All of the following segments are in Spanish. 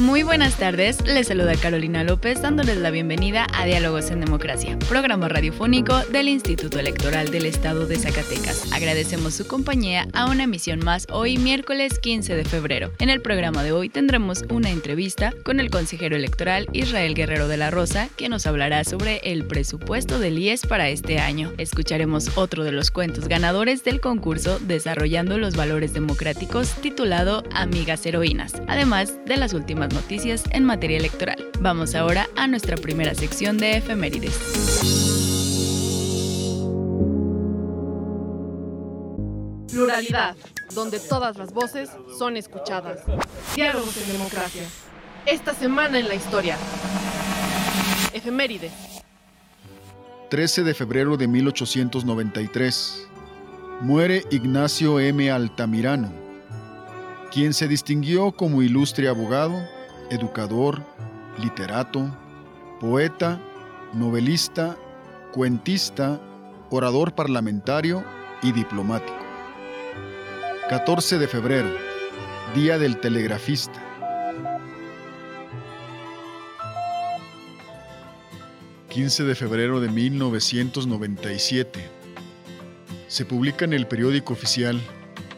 Muy buenas tardes, les saluda Carolina López dándoles la bienvenida a Diálogos en Democracia, programa radiofónico del Instituto Electoral del Estado de Zacatecas. Agradecemos su compañía a una emisión más hoy miércoles 15 de febrero. En el programa de hoy tendremos una entrevista con el consejero electoral Israel Guerrero de la Rosa, que nos hablará sobre el presupuesto del IES para este año. Escucharemos otro de los cuentos ganadores del concurso Desarrollando los Valores Democráticos titulado Amigas Heroínas, además de las últimas noticias en materia electoral. Vamos ahora a nuestra primera sección de efemérides. Pluralidad, donde todas las voces son escuchadas. Diálogos en democracia. Esta semana en la historia. Efemérides. 13 de febrero de 1893. Muere Ignacio M. Altamirano, quien se distinguió como ilustre abogado, educador, literato, poeta, novelista, cuentista, orador parlamentario y diplomático. 14 de febrero, Día del Telegrafista. ...15 de febrero de 1997... ...se publica en el periódico oficial...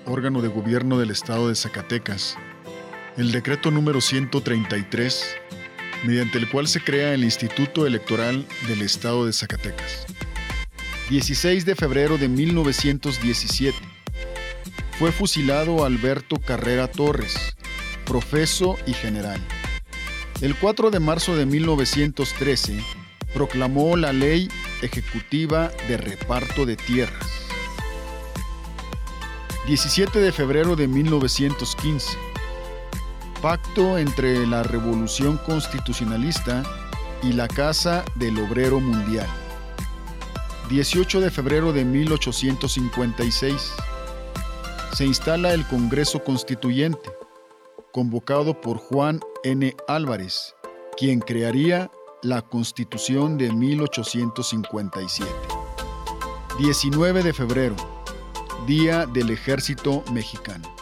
...órgano de gobierno del estado de Zacatecas el decreto número 133, mediante el cual se crea el Instituto Electoral del Estado de Zacatecas. 16 de febrero de 1917. Fue fusilado Alberto Carrera Torres, profeso y general. El 4 de marzo de 1913 proclamó la Ley Ejecutiva de Reparto de Tierras. 17 de febrero de 1915 pacto entre la Revolución Constitucionalista y la Casa del Obrero Mundial. 18 de febrero de 1856. Se instala el Congreso Constituyente, convocado por Juan N. Álvarez, quien crearía la Constitución de 1857. 19 de febrero, Día del Ejército Mexicano.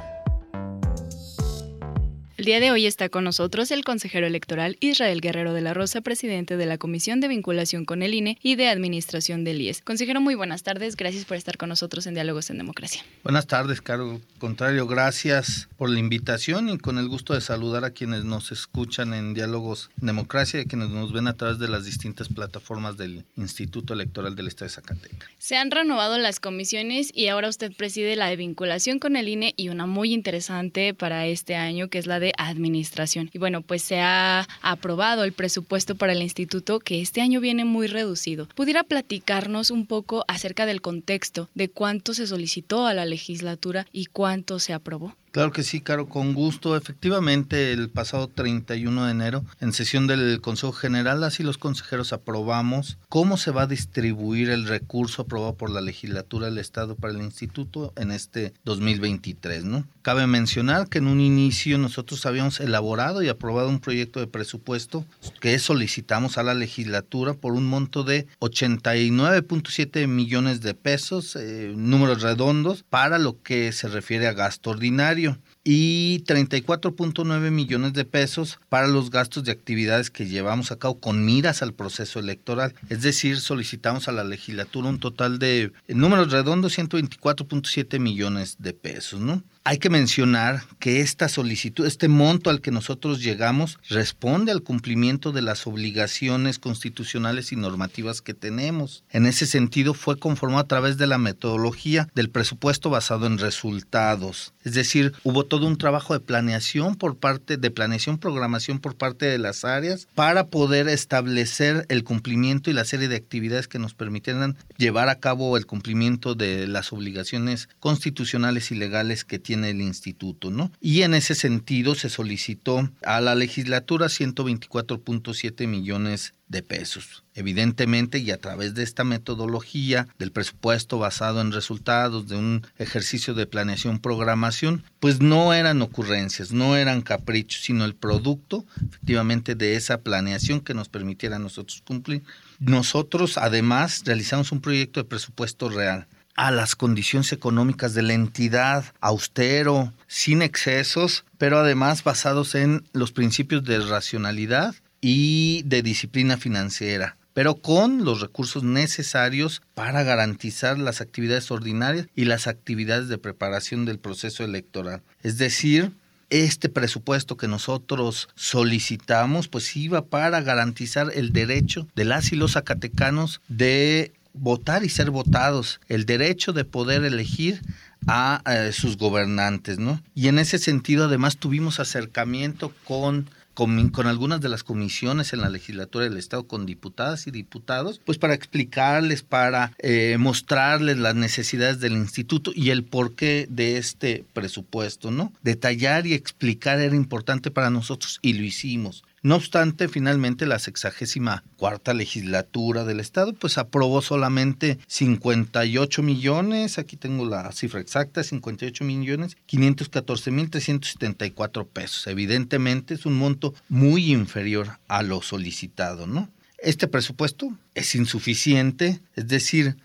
El día de hoy está con nosotros el consejero electoral Israel Guerrero de la Rosa, presidente de la Comisión de Vinculación con el INE y de Administración del IES. Consejero, muy buenas tardes. Gracias por estar con nosotros en Diálogos en Democracia. Buenas tardes, Caro. Contrario, gracias por la invitación y con el gusto de saludar a quienes nos escuchan en Diálogos en Democracia y a quienes nos ven a través de las distintas plataformas del Instituto Electoral del Estado de Zacatecas. Se han renovado las comisiones y ahora usted preside la de vinculación con el INE y una muy interesante para este año que es la de administración. Y bueno, pues se ha aprobado el presupuesto para el instituto que este año viene muy reducido. ¿Pudiera platicarnos un poco acerca del contexto de cuánto se solicitó a la legislatura y cuánto se aprobó? Claro que sí, Caro, con gusto. Efectivamente, el pasado 31 de enero, en sesión del Consejo General, así los consejeros aprobamos cómo se va a distribuir el recurso aprobado por la legislatura del Estado para el Instituto en este 2023, ¿no? Cabe mencionar que en un inicio nosotros habíamos elaborado y aprobado un proyecto de presupuesto que solicitamos a la legislatura por un monto de 89.7 millones de pesos, eh, números redondos, para lo que se refiere a gasto ordinario radio. Y 34.9 millones de pesos para los gastos de actividades que llevamos a cabo con miras al proceso electoral. Es decir, solicitamos a la legislatura un total de, en números redondos, 124.7 millones de pesos, ¿no? Hay que mencionar que esta solicitud, este monto al que nosotros llegamos, responde al cumplimiento de las obligaciones constitucionales y normativas que tenemos. En ese sentido, fue conformado a través de la metodología del presupuesto basado en resultados. Es decir, hubo todo un trabajo de planeación por parte, de planeación, programación por parte de las áreas para poder establecer el cumplimiento y la serie de actividades que nos permitieran llevar a cabo el cumplimiento de las obligaciones constitucionales y legales que tiene el instituto, ¿no? Y en ese sentido se solicitó a la legislatura 124.7 millones de pesos. Evidentemente, y a través de esta metodología del presupuesto basado en resultados de un ejercicio de planeación programación, pues no eran ocurrencias, no eran caprichos, sino el producto efectivamente de esa planeación que nos permitiera a nosotros cumplir. Nosotros además realizamos un proyecto de presupuesto real a las condiciones económicas de la entidad, austero, sin excesos, pero además basados en los principios de racionalidad y de disciplina financiera pero con los recursos necesarios para garantizar las actividades ordinarias y las actividades de preparación del proceso electoral. Es decir, este presupuesto que nosotros solicitamos, pues iba para garantizar el derecho de las y los zacatecanos de votar y ser votados, el derecho de poder elegir a eh, sus gobernantes, ¿no? Y en ese sentido, además, tuvimos acercamiento con, con, algunas de las comisiones en la legislatura del Estado, con diputadas y diputados, pues para explicarles, para eh, mostrarles las necesidades del instituto y el porqué de este presupuesto, ¿no? Detallar y explicar era importante para nosotros y lo hicimos. No obstante, finalmente la sexagésima cuarta legislatura del Estado pues aprobó solamente 58 millones, aquí tengo la cifra exacta, 58 millones 514 mil 374 pesos. Evidentemente es un monto muy inferior a lo solicitado, ¿no? Este presupuesto es insuficiente, es decir,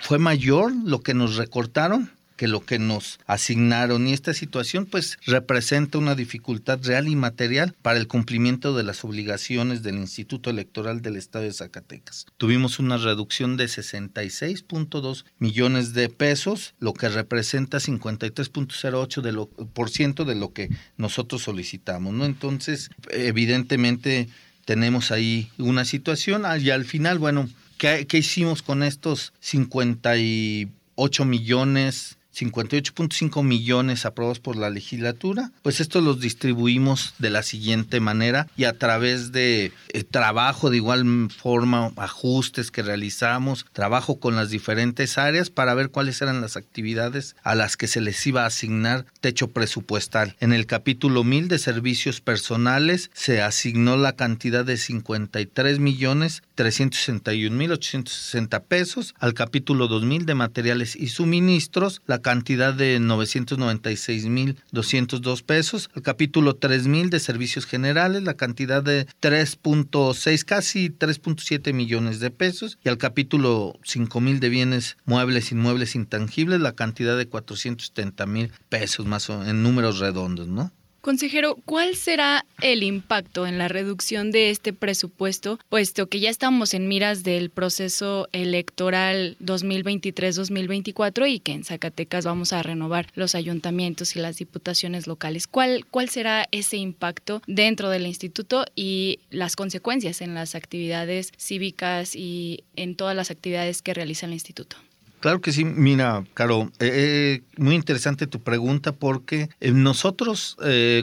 fue mayor lo que nos recortaron que lo que nos asignaron y esta situación pues representa una dificultad real y material para el cumplimiento de las obligaciones del Instituto Electoral del Estado de Zacatecas. Tuvimos una reducción de 66.2 millones de pesos, lo que representa 53.08 de lo, por ciento de lo que nosotros solicitamos, ¿no? Entonces, evidentemente tenemos ahí una situación y al final, bueno, ¿qué, qué hicimos con estos 58 millones 58.5 millones aprobados por la legislatura, pues estos los distribuimos de la siguiente manera y a través de eh, trabajo de igual forma, ajustes que realizamos, trabajo con las diferentes áreas para ver cuáles eran las actividades a las que se les iba a asignar techo presupuestal. En el capítulo 1000 de servicios personales se asignó la cantidad de 53 millones 361 mil 860 pesos, al capítulo 2000 de materiales y suministros la cantidad de 996.202 pesos. El capítulo 3.000 de servicios generales, la cantidad de 3.6, casi 3.7 millones de pesos. Y al capítulo 5.000 de bienes muebles, inmuebles, intangibles, la cantidad de 470.000 pesos, más o en números redondos, ¿no? Consejero, ¿cuál será el impacto en la reducción de este presupuesto, puesto que ya estamos en miras del proceso electoral 2023-2024 y que en Zacatecas vamos a renovar los ayuntamientos y las diputaciones locales? ¿Cuál, ¿Cuál será ese impacto dentro del instituto y las consecuencias en las actividades cívicas y en todas las actividades que realiza el instituto? Claro que sí. Mira, Caro, eh, eh, muy interesante tu pregunta porque eh, nosotros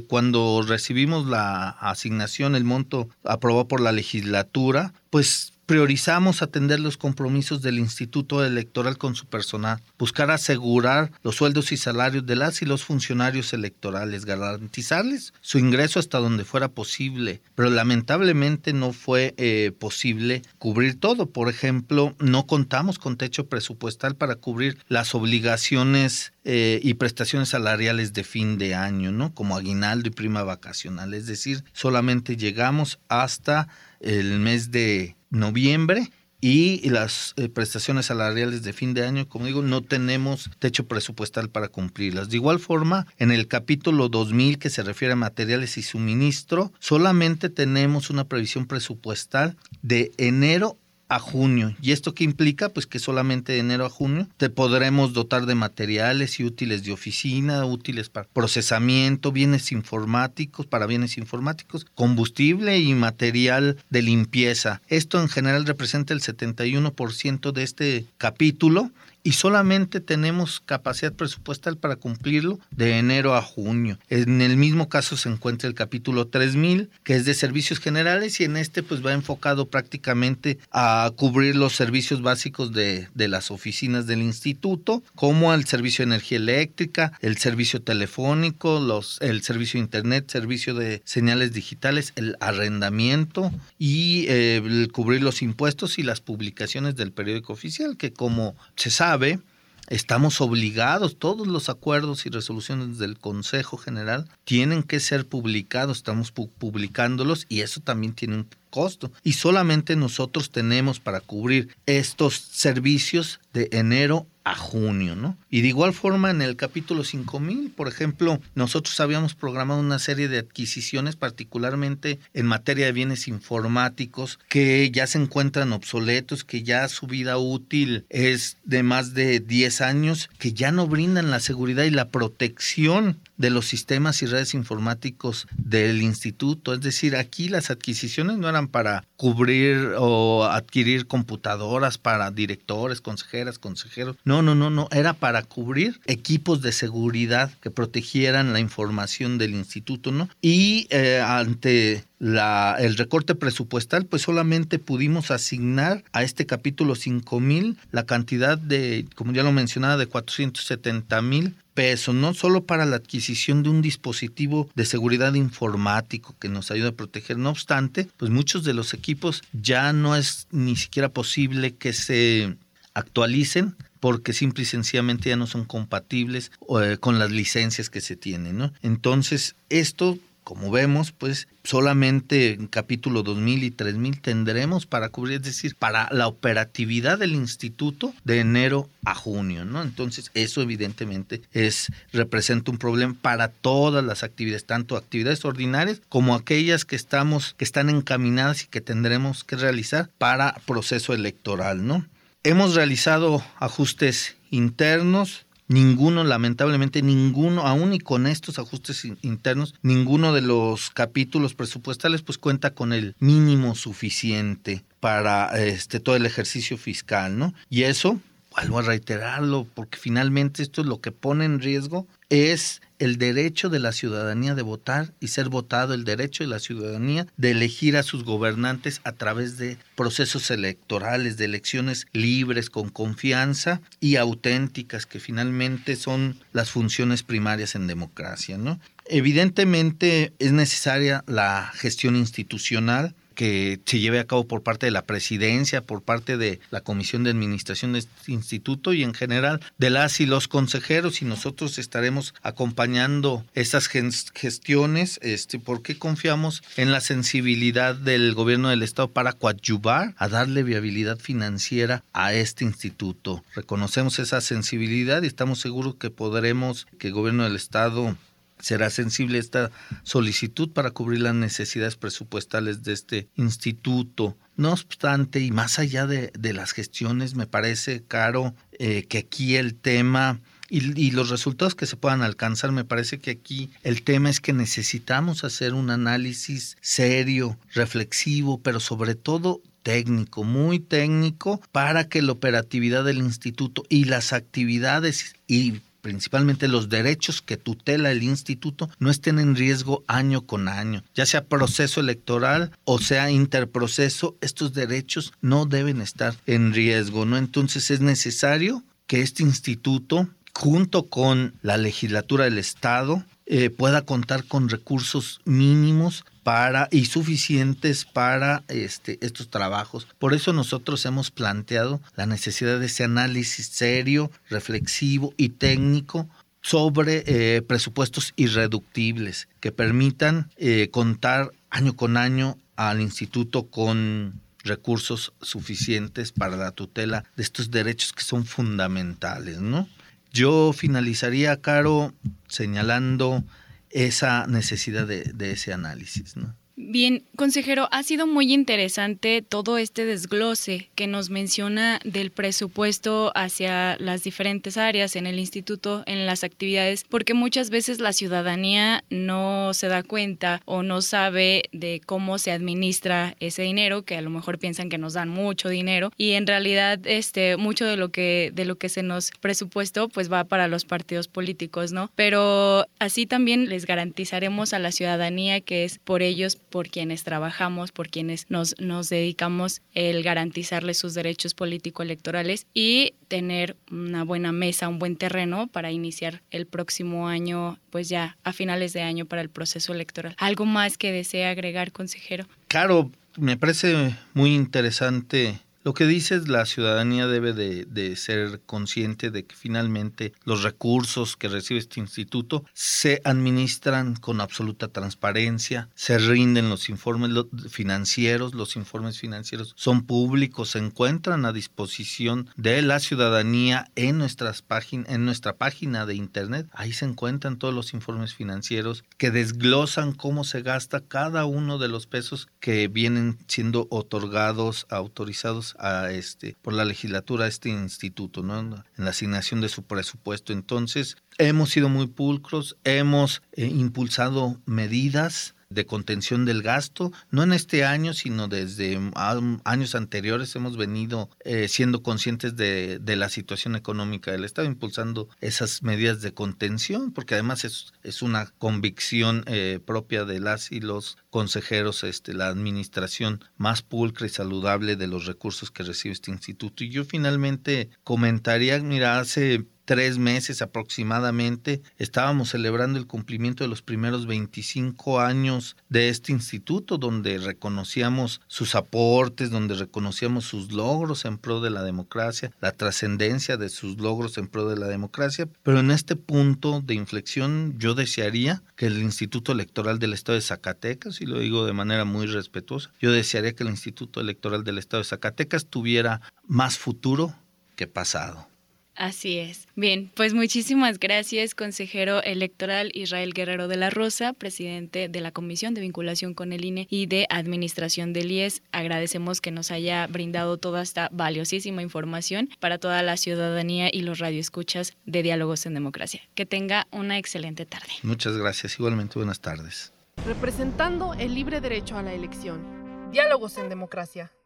cuando recibimos la asignación, el monto aprobado por la legislatura, pues Priorizamos atender los compromisos del Instituto Electoral con su personal, buscar asegurar los sueldos y salarios de las y los funcionarios electorales, garantizarles su ingreso hasta donde fuera posible, pero lamentablemente no fue eh, posible cubrir todo. Por ejemplo, no contamos con techo presupuestal para cubrir las obligaciones eh, y prestaciones salariales de fin de año, ¿no? Como aguinaldo y prima vacacional. Es decir, solamente llegamos hasta el mes de noviembre y las eh, prestaciones salariales de fin de año, como digo, no tenemos techo presupuestal para cumplirlas. De igual forma, en el capítulo 2000 que se refiere a materiales y suministro, solamente tenemos una previsión presupuestal de enero a junio. ¿Y esto qué implica? Pues que solamente de enero a junio te podremos dotar de materiales y útiles de oficina, útiles para procesamiento, bienes informáticos, para bienes informáticos, combustible y material de limpieza. Esto en general representa el 71% de este capítulo y solamente tenemos capacidad presupuestal para cumplirlo de enero a junio. En el mismo caso se encuentra el capítulo 3000, que es de servicios generales y en este pues va enfocado prácticamente a cubrir los servicios básicos de, de las oficinas del instituto, como el servicio de energía eléctrica, el servicio telefónico, los, el servicio de internet, servicio de señales digitales, el arrendamiento y eh, el cubrir los impuestos y las publicaciones del periódico oficial, que como se sabe, estamos obligados, todos los acuerdos y resoluciones del Consejo General tienen que ser publicados, estamos publicándolos y eso también tiene un costo. Y solamente nosotros tenemos para cubrir estos servicios de enero a junio, ¿no? Y de igual forma en el capítulo 5000, por ejemplo, nosotros habíamos programado una serie de adquisiciones, particularmente en materia de bienes informáticos, que ya se encuentran obsoletos, que ya su vida útil es de más de 10 años, que ya no brindan la seguridad y la protección de los sistemas y redes informáticos del instituto. Es decir, aquí las adquisiciones no eran para cubrir o adquirir computadoras para directores, consejeras, consejeros. No, no, no, no. Era para cubrir equipos de seguridad que protegieran la información del instituto, ¿no? Y eh, ante la, el recorte presupuestal, pues solamente pudimos asignar a este capítulo 5 mil la cantidad de, como ya lo mencionaba, de 470 mil peso, no solo para la adquisición de un dispositivo de seguridad informático que nos ayuda a proteger. No obstante, pues muchos de los equipos ya no es ni siquiera posible que se actualicen porque simple y sencillamente ya no son compatibles eh, con las licencias que se tienen, ¿no? Entonces, esto como vemos, pues solamente en capítulo 2000 y 3000 tendremos para cubrir, es decir, para la operatividad del instituto de enero a junio, ¿no? Entonces, eso evidentemente es representa un problema para todas las actividades, tanto actividades ordinarias como aquellas que estamos que están encaminadas y que tendremos que realizar para proceso electoral, ¿no? Hemos realizado ajustes internos, Ninguno, lamentablemente, ninguno, aún y con estos ajustes internos, ninguno de los capítulos presupuestales pues cuenta con el mínimo suficiente para este todo el ejercicio fiscal, ¿no? Y eso, vuelvo a reiterarlo, porque finalmente esto es lo que pone en riesgo es el derecho de la ciudadanía de votar y ser votado, el derecho de la ciudadanía de elegir a sus gobernantes a través de procesos electorales, de elecciones libres, con confianza y auténticas, que finalmente son las funciones primarias en democracia. ¿no? Evidentemente es necesaria la gestión institucional, que se lleve a cabo por parte de la presidencia, por parte de la comisión de administración de este instituto y en general de las y los consejeros y nosotros estaremos acompañando estas gestiones este, porque confiamos en la sensibilidad del gobierno del estado para coadyuvar a darle viabilidad financiera a este instituto. Reconocemos esa sensibilidad y estamos seguros que podremos, que el gobierno del estado será sensible esta solicitud para cubrir las necesidades presupuestales de este instituto. No obstante, y más allá de, las gestiones, me parece, Caro, eh, que aquí el tema y, y, los resultados que se puedan alcanzar, me parece que aquí el tema es que necesitamos hacer un análisis serio, reflexivo, pero sobre todo técnico, muy técnico, para que la operatividad del instituto y las actividades y principalmente los derechos que tutela el instituto, no estén en riesgo año con año. Ya sea proceso electoral o sea interproceso, estos derechos no deben estar en riesgo, ¿no? Entonces es necesario que este instituto, junto con la legislatura del Estado, eh, pueda contar con recursos mínimos para y suficientes para este, estos trabajos. Por eso nosotros hemos planteado la necesidad de ese análisis serio, reflexivo y técnico sobre eh, presupuestos irreductibles que permitan eh, contar año con año al instituto con recursos suficientes para la tutela de estos derechos que son fundamentales, ¿no? Yo finalizaría, Caro, señalando esa necesidad de, ese análisis. ¿no? Bien, consejero, ha sido muy interesante todo este desglose que nos menciona del presupuesto hacia las diferentes áreas en el instituto, en las actividades, porque muchas veces la ciudadanía no se da cuenta o no sabe de cómo se administra ese dinero, que a lo mejor piensan que nos dan mucho dinero y en realidad este mucho de lo que de lo que se nos presupuestó pues va para los partidos políticos, ¿no? Pero así también les garantizaremos a la ciudadanía que es por ellos por quienes trabajamos, por quienes nos, nos dedicamos el garantizarles sus derechos político-electorales y tener una buena mesa, un buen terreno para iniciar el próximo año, pues ya a finales de año para el proceso electoral. ¿Algo más que desea agregar, consejero? Claro, me parece muy interesante lo que dices, la ciudadanía debe de, ser consciente de que finalmente los recursos que recibe este instituto se administran con absoluta transparencia, se rinden los informes financieros, los informes financieros son públicos, se encuentran a disposición de la ciudadanía en, nuestras en nuestra página de internet. Ahí se encuentran todos los informes financieros que desglosan cómo se gasta cada uno de los pesos que vienen siendo otorgados, autorizados a este, por la legislatura a este instituto, ¿no? en la asignación de su presupuesto. Entonces, hemos sido muy pulcros, hemos eh, impulsado medidas de contención del gasto, no en este año, sino desde años anteriores hemos venido eh, siendo conscientes de, la situación económica del Estado, impulsando esas medidas de contención, porque además es, es una convicción eh, propia de las y los consejeros, este, la administración más pulcra y saludable de los recursos que recibe este instituto. Y yo finalmente comentaría, mira, hace tres meses aproximadamente, estábamos celebrando el cumplimiento de los primeros 25 años de este instituto, donde reconocíamos sus aportes, donde reconocíamos sus logros en pro de la democracia, la trascendencia de sus logros en pro de la democracia. Pero en este punto de inflexión yo desearía que el Instituto Electoral del Estado de Zacatecas, y lo digo de manera muy respetuosa, yo desearía que el Instituto Electoral del Estado de Zacatecas tuviera más futuro que pasado. Así es. Bien, pues muchísimas gracias, consejero electoral Israel Guerrero de la Rosa, presidente de la Comisión de Vinculación con el INE y de Administración del IES. Agradecemos que nos haya brindado toda esta valiosísima información para toda la ciudadanía y los radioescuchas de Diálogos en Democracia. Que tenga una excelente tarde. Muchas gracias. Igualmente, buenas tardes. Representando el libre derecho a la elección. Diálogos en Democracia.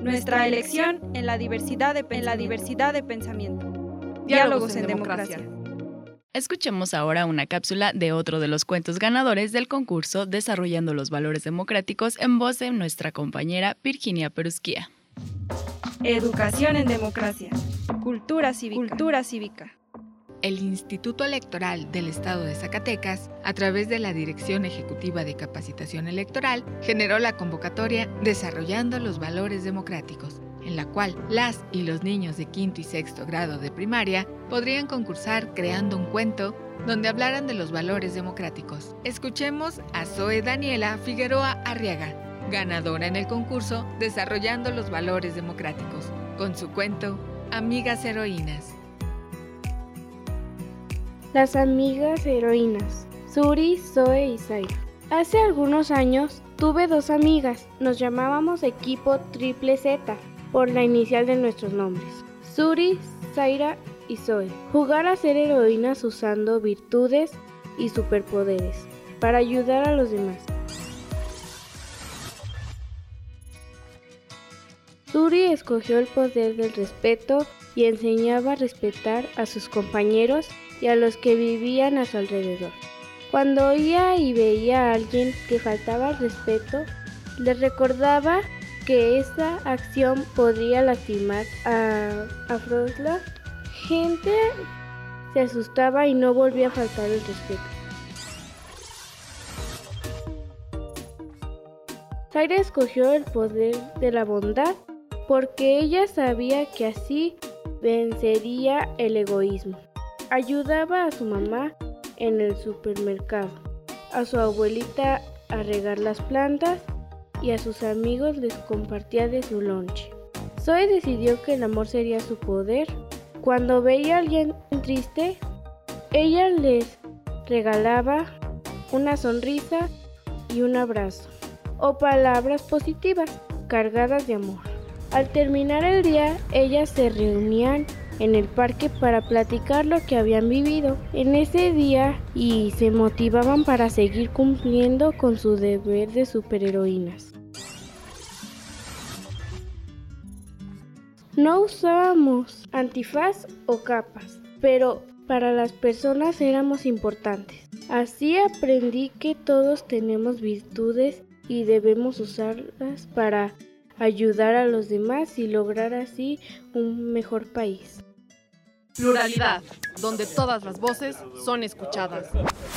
Nuestra elección en la diversidad de, en la diversidad de pensamiento. Diálogos en democracia. Escuchemos ahora una cápsula de otro de los cuentos ganadores del concurso Desarrollando los Valores Democráticos en voz de nuestra compañera Virginia Perusquía. Educación en democracia. Cultura cívica. Cultura cívica el Instituto Electoral del Estado de Zacatecas, a través de la Dirección Ejecutiva de Capacitación Electoral, generó la convocatoria Desarrollando los Valores Democráticos, en la cual las y los niños de quinto y sexto grado de primaria podrían concursar creando un cuento donde hablaran de los valores democráticos. Escuchemos a Zoe Daniela Figueroa Arriaga, ganadora en el concurso Desarrollando los Valores Democráticos, con su cuento Amigas Heroínas. Las amigas heroínas, Suri, Zoe y Zaira. Hace algunos años tuve dos amigas, nos llamábamos equipo Triple Z por la inicial de nuestros nombres. Suri, Zaira y Zoe. Jugar a ser heroínas usando virtudes y superpoderes para ayudar a los demás. Suri escogió el poder del respeto y enseñaba a respetar a sus compañeros y a los que vivían a su alrededor. Cuando oía y veía a alguien que faltaba al respeto, le recordaba que esa acción podría lastimar a, a Gente se asustaba y no volvía a faltar el respeto. Zaira escogió el poder de la bondad porque ella sabía que así vencería el egoísmo. Ayudaba a su mamá en el supermercado, a su abuelita a regar las plantas y a sus amigos les compartía de su lonche. Zoe decidió que el amor sería su poder. Cuando veía a alguien triste, ella les regalaba una sonrisa y un abrazo, o palabras positivas cargadas de amor. Al terminar el día, ellas se reunían en el parque para platicar lo que habían vivido en ese día y se motivaban para seguir cumpliendo con su deber de superheroínas. No usábamos antifaz o capas, pero para las personas éramos importantes. Así aprendí que todos tenemos virtudes y debemos usarlas para ayudar a los demás y lograr así un mejor país. Pluralidad, donde todas las voces son escuchadas.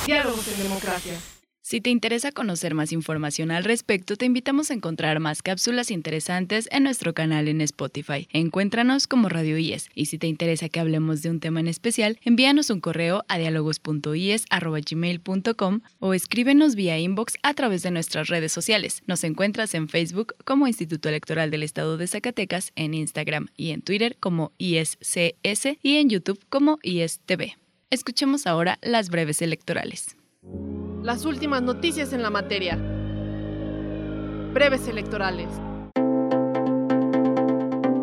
Diálogos en democracia. Si te interesa conocer más información al respecto, te invitamos a encontrar más cápsulas interesantes en nuestro canal en Spotify. Encuéntranos como Radio IES y si te interesa que hablemos de un tema en especial, envíanos un correo a dialogos.ies.gmail.com o escríbenos vía inbox a través de nuestras redes sociales. Nos encuentras en Facebook como Instituto Electoral del Estado de Zacatecas, en Instagram y en Twitter como IESCS y en YouTube como IESTV. Escuchemos ahora las breves electorales las últimas noticias en la materia. Breves electorales.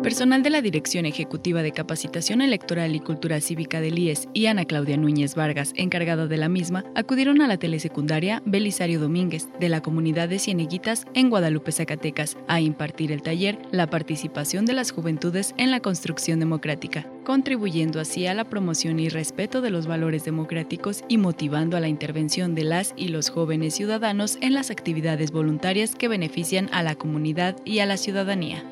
Personal de la Dirección Ejecutiva de Capacitación Electoral y Cultura Cívica del IES y Ana Claudia Núñez Vargas, encargada de la misma, acudieron a la telesecundaria Belisario Domínguez de la comunidad de Cieneguitas en Guadalupe, Zacatecas, a impartir el taller La participación de las juventudes en la construcción democrática, contribuyendo así a la promoción y respeto de los valores democráticos y motivando a la intervención de las y los jóvenes ciudadanos en las actividades voluntarias que benefician a la comunidad y a la ciudadanía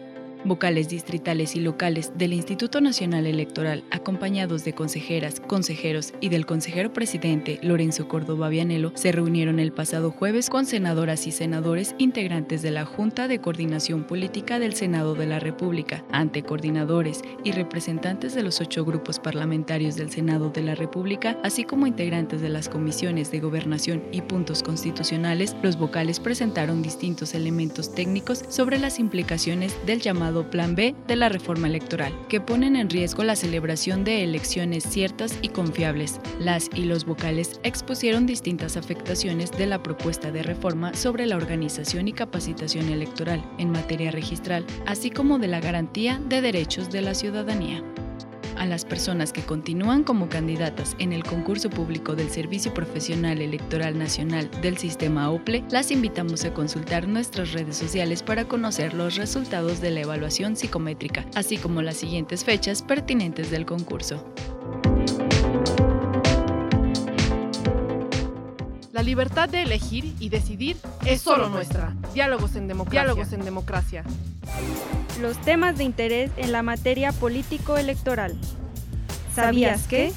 vocales distritales y locales del Instituto Nacional Electoral, acompañados de consejeras, consejeros y del consejero presidente Lorenzo Córdoba Vianelo, se reunieron el pasado jueves con senadoras y senadores integrantes de la Junta de Coordinación Política del Senado de la República, ante coordinadores y representantes de los ocho grupos parlamentarios del Senado de la República, así como integrantes de las comisiones de gobernación y puntos constitucionales, los vocales presentaron distintos elementos técnicos sobre las implicaciones del llamado Plan B de la reforma electoral, que ponen en riesgo la celebración de elecciones ciertas y confiables. Las y los vocales expusieron distintas afectaciones de la propuesta de reforma sobre la organización y capacitación electoral en materia registral, así como de la garantía de derechos de la ciudadanía a las personas que continúan como candidatas en el concurso público del Servicio Profesional Electoral Nacional del Sistema OPLE, las invitamos a consultar nuestras redes sociales para conocer los resultados de la evaluación psicométrica, así como las siguientes fechas pertinentes del concurso. La libertad de elegir y decidir es solo nuestra. Diálogos en democracia. Diálogos en democracia. Los temas de interés en la materia político-electoral. ¿Sabías que?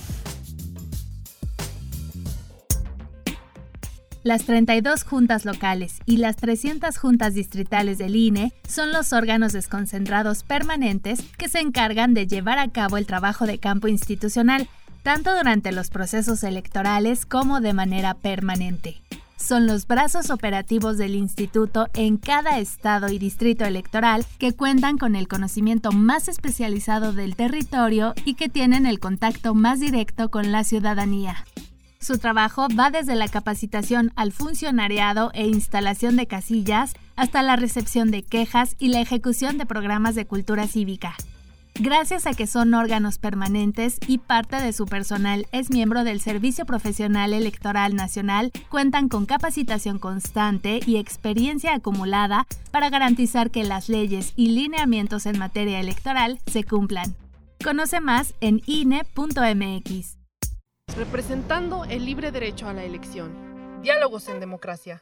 Las 32 juntas locales y las 300 juntas distritales del INE son los órganos desconcentrados permanentes que se encargan de llevar a cabo el trabajo de campo institucional tanto durante los procesos electorales como de manera permanente. Son los brazos operativos del instituto en cada estado y distrito electoral que cuentan con el conocimiento más especializado del territorio y que tienen el contacto más directo con la ciudadanía. Su trabajo va desde la capacitación al funcionariado e instalación de casillas hasta la recepción de quejas y la ejecución de programas de cultura cívica. Gracias a que son órganos permanentes y parte de su personal es miembro del Servicio Profesional Electoral Nacional, cuentan con capacitación constante y experiencia acumulada para garantizar que las leyes y lineamientos en materia electoral se cumplan. Conoce más en INE.mx. Representando el libre derecho a la elección. Diálogos en democracia.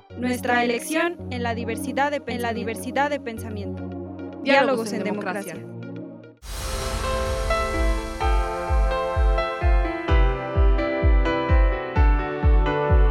Nuestra elección en la diversidad de, en la diversidad de pensamiento. Diálogos en democracia.